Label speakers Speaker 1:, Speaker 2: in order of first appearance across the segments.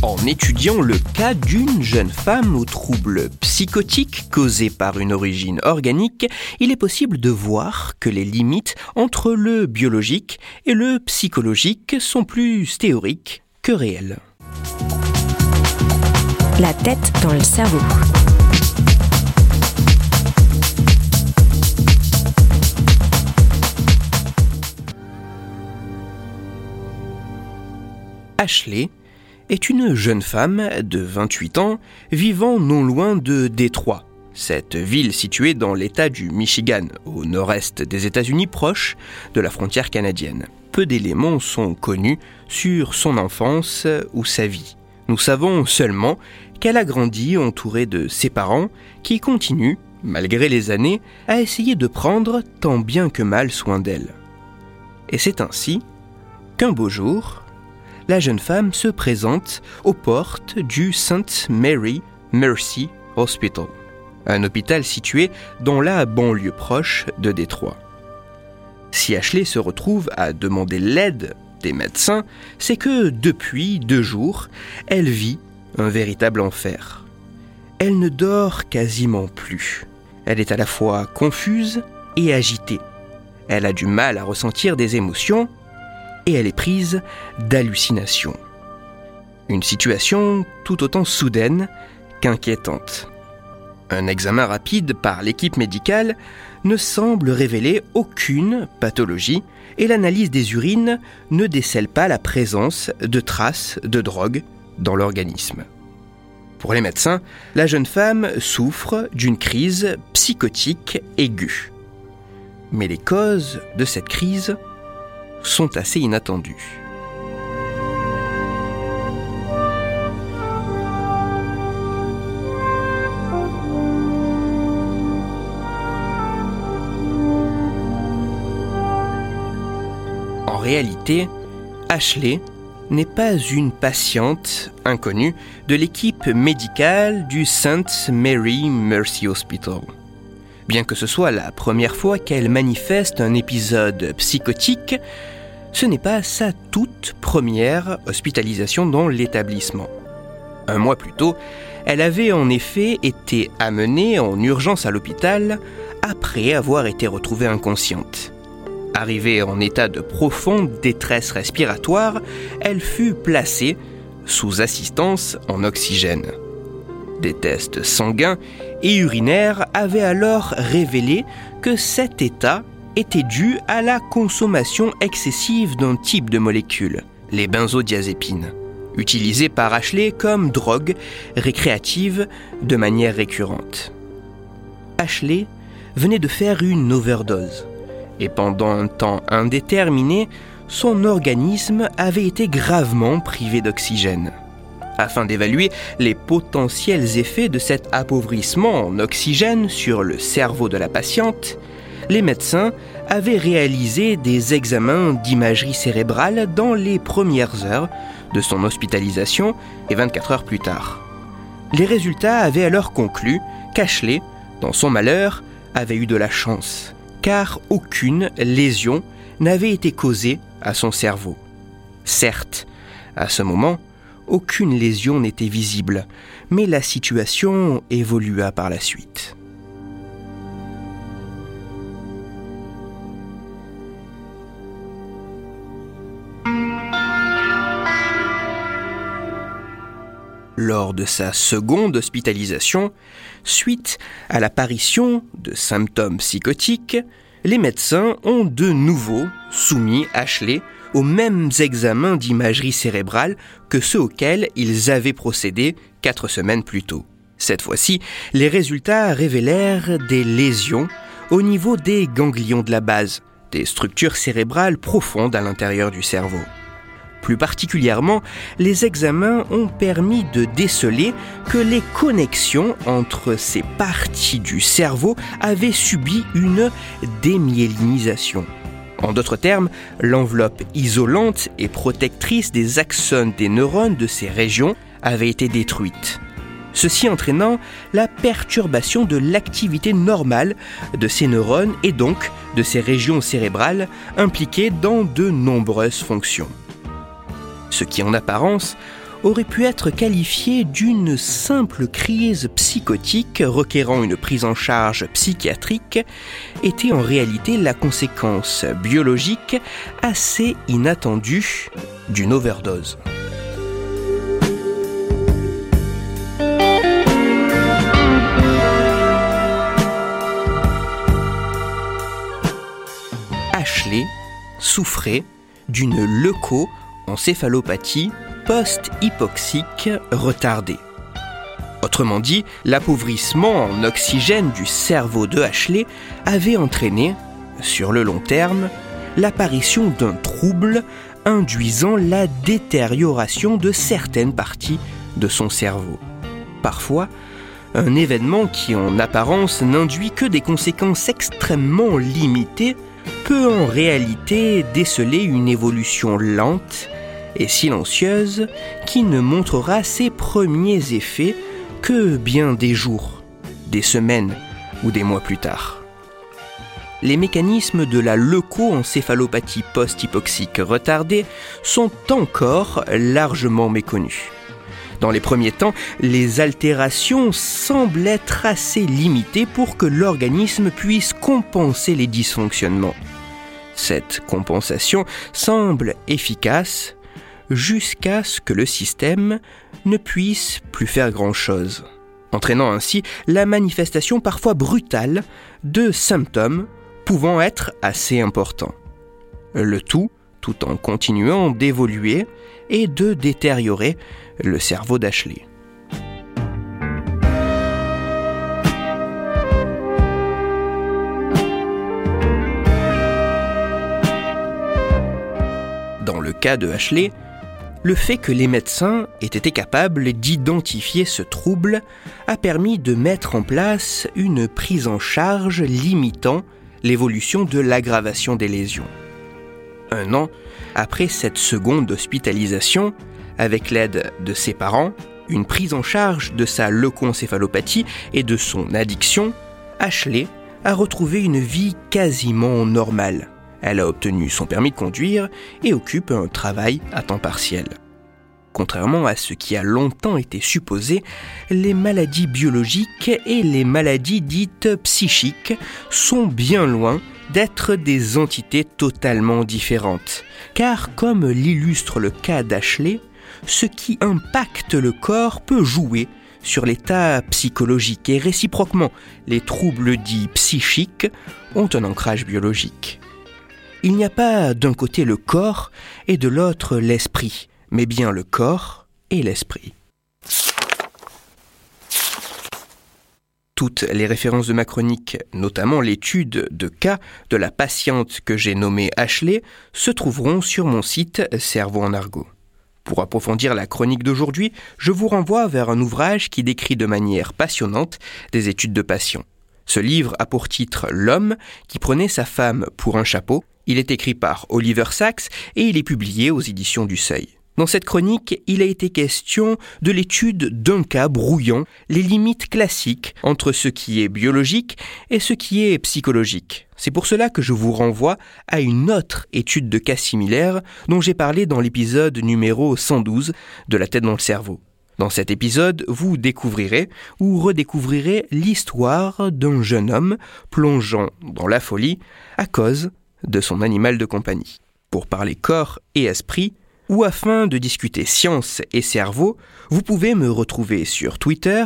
Speaker 1: En étudiant le cas d'une jeune femme aux troubles psychotiques causés par une origine organique, il est possible de voir que les limites entre le biologique et le psychologique sont plus théoriques que réelles.
Speaker 2: La tête dans le cerveau.
Speaker 1: Ashley est une jeune femme de 28 ans vivant non loin de Détroit, cette ville située dans l'État du Michigan, au nord-est des États-Unis, proche de la frontière canadienne. Peu d'éléments sont connus sur son enfance ou sa vie. Nous savons seulement qu'elle a grandi entourée de ses parents qui continuent, malgré les années, à essayer de prendre tant bien que mal soin d'elle. Et c'est ainsi qu'un beau jour, la jeune femme se présente aux portes du St. Mary Mercy Hospital, un hôpital situé dans la banlieue proche de Détroit. Si Ashley se retrouve à demander l'aide des médecins, c'est que depuis deux jours, elle vit un véritable enfer. Elle ne dort quasiment plus. Elle est à la fois confuse et agitée. Elle a du mal à ressentir des émotions elle est prise d'hallucinations. Une situation tout autant soudaine qu'inquiétante. Un examen rapide par l'équipe médicale ne semble révéler aucune pathologie et l'analyse des urines ne décèle pas la présence de traces de drogue dans l'organisme. Pour les médecins, la jeune femme souffre d'une crise psychotique aiguë. Mais les causes de cette crise sont assez inattendues. En réalité, Ashley n'est pas une patiente inconnue de l'équipe médicale du St. Mary Mercy Hospital. Bien que ce soit la première fois qu'elle manifeste un épisode psychotique, ce n'est pas sa toute première hospitalisation dans l'établissement. Un mois plus tôt, elle avait en effet été amenée en urgence à l'hôpital après avoir été retrouvée inconsciente. Arrivée en état de profonde détresse respiratoire, elle fut placée sous assistance en oxygène. Des tests sanguins et urinaires avaient alors révélé que cet état était dû à la consommation excessive d'un type de molécule, les benzodiazépines, utilisées par Ashley comme drogue récréative de manière récurrente. Ashley venait de faire une overdose et pendant un temps indéterminé, son organisme avait été gravement privé d'oxygène. Afin d'évaluer les potentiels effets de cet appauvrissement en oxygène sur le cerveau de la patiente, les médecins avaient réalisé des examens d'imagerie cérébrale dans les premières heures de son hospitalisation et 24 heures plus tard. Les résultats avaient alors conclu qu'Ashley, dans son malheur, avait eu de la chance car aucune lésion n'avait été causée à son cerveau. Certes, à ce moment, aucune lésion n'était visible, mais la situation évolua par la suite. Lors de sa seconde hospitalisation, suite à l'apparition de symptômes psychotiques, les médecins ont de nouveau soumis Ashley aux mêmes examens d'imagerie cérébrale que ceux auxquels ils avaient procédé quatre semaines plus tôt. Cette fois-ci, les résultats révélèrent des lésions au niveau des ganglions de la base, des structures cérébrales profondes à l'intérieur du cerveau. Plus particulièrement, les examens ont permis de déceler que les connexions entre ces parties du cerveau avaient subi une démyélinisation. En d'autres termes, l'enveloppe isolante et protectrice des axones des neurones de ces régions avait été détruite. Ceci entraînant la perturbation de l'activité normale de ces neurones et donc de ces régions cérébrales impliquées dans de nombreuses fonctions. Ce qui en apparence aurait pu être qualifié d'une simple crise psychotique requérant une prise en charge psychiatrique était en réalité la conséquence biologique assez inattendue d'une overdose. Ashley souffrait d'une leuco-encéphalopathie post-hypoxique retardée. Autrement dit, l'appauvrissement en oxygène du cerveau de Ashley avait entraîné, sur le long terme, l'apparition d'un trouble induisant la détérioration de certaines parties de son cerveau. Parfois, un événement qui en apparence n'induit que des conséquences extrêmement limitées peut en réalité déceler une évolution lente et silencieuse qui ne montrera ses premiers effets que bien des jours, des semaines ou des mois plus tard. Les mécanismes de la leucoencéphalopathie post-hypoxique retardée sont encore largement méconnus. Dans les premiers temps, les altérations semblent être assez limitées pour que l'organisme puisse compenser les dysfonctionnements. Cette compensation semble efficace jusqu'à ce que le système ne puisse plus faire grand-chose, entraînant ainsi la manifestation parfois brutale de symptômes pouvant être assez importants. Le tout tout en continuant d'évoluer et de détériorer le cerveau d'Ashley. Dans le cas de Ashley, le fait que les médecins aient été capables d'identifier ce trouble a permis de mettre en place une prise en charge limitant l'évolution de l'aggravation des lésions. Un an après cette seconde hospitalisation, avec l'aide de ses parents, une prise en charge de sa leucoencéphalopathie et de son addiction, Ashley a retrouvé une vie quasiment normale. Elle a obtenu son permis de conduire et occupe un travail à temps partiel. Contrairement à ce qui a longtemps été supposé, les maladies biologiques et les maladies dites psychiques sont bien loin d'être des entités totalement différentes. Car comme l'illustre le cas d'Ashley, ce qui impacte le corps peut jouer sur l'état psychologique et réciproquement, les troubles dits psychiques ont un ancrage biologique. Il n'y a pas d'un côté le corps et de l'autre l'esprit, mais bien le corps et l'esprit. Toutes les références de ma chronique, notamment l'étude de cas de la patiente que j'ai nommée Ashley, se trouveront sur mon site Cerveau en argot. Pour approfondir la chronique d'aujourd'hui, je vous renvoie vers un ouvrage qui décrit de manière passionnante des études de patients. Ce livre a pour titre L'homme qui prenait sa femme pour un chapeau il est écrit par Oliver Sacks et il est publié aux éditions du Seuil. Dans cette chronique, il a été question de l'étude d'un cas brouillant les limites classiques entre ce qui est biologique et ce qui est psychologique. C'est pour cela que je vous renvoie à une autre étude de cas similaire dont j'ai parlé dans l'épisode numéro 112 de La tête dans le cerveau. Dans cet épisode, vous découvrirez ou redécouvrirez l'histoire d'un jeune homme plongeant dans la folie à cause de son animal de compagnie. Pour parler corps et esprit, ou afin de discuter science et cerveau, vous pouvez me retrouver sur Twitter,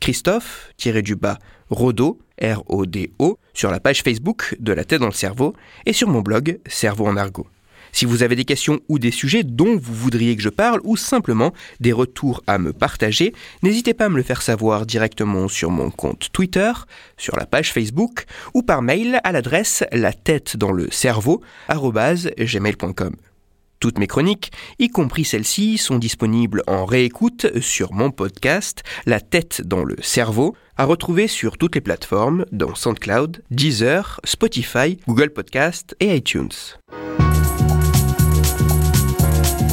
Speaker 1: Christophe-du-bas Rodo, R-O-D-O, sur la page Facebook de La tête dans le cerveau et sur mon blog Cerveau en argot. Si vous avez des questions ou des sujets dont vous voudriez que je parle ou simplement des retours à me partager, n'hésitez pas à me le faire savoir directement sur mon compte Twitter, sur la page Facebook ou par mail à l'adresse la tête dans le cerveau. Toutes mes chroniques, y compris celles-ci, sont disponibles en réécoute sur mon podcast La tête dans le cerveau, à retrouver sur toutes les plateformes, dont SoundCloud, Deezer, Spotify, Google Podcast et iTunes.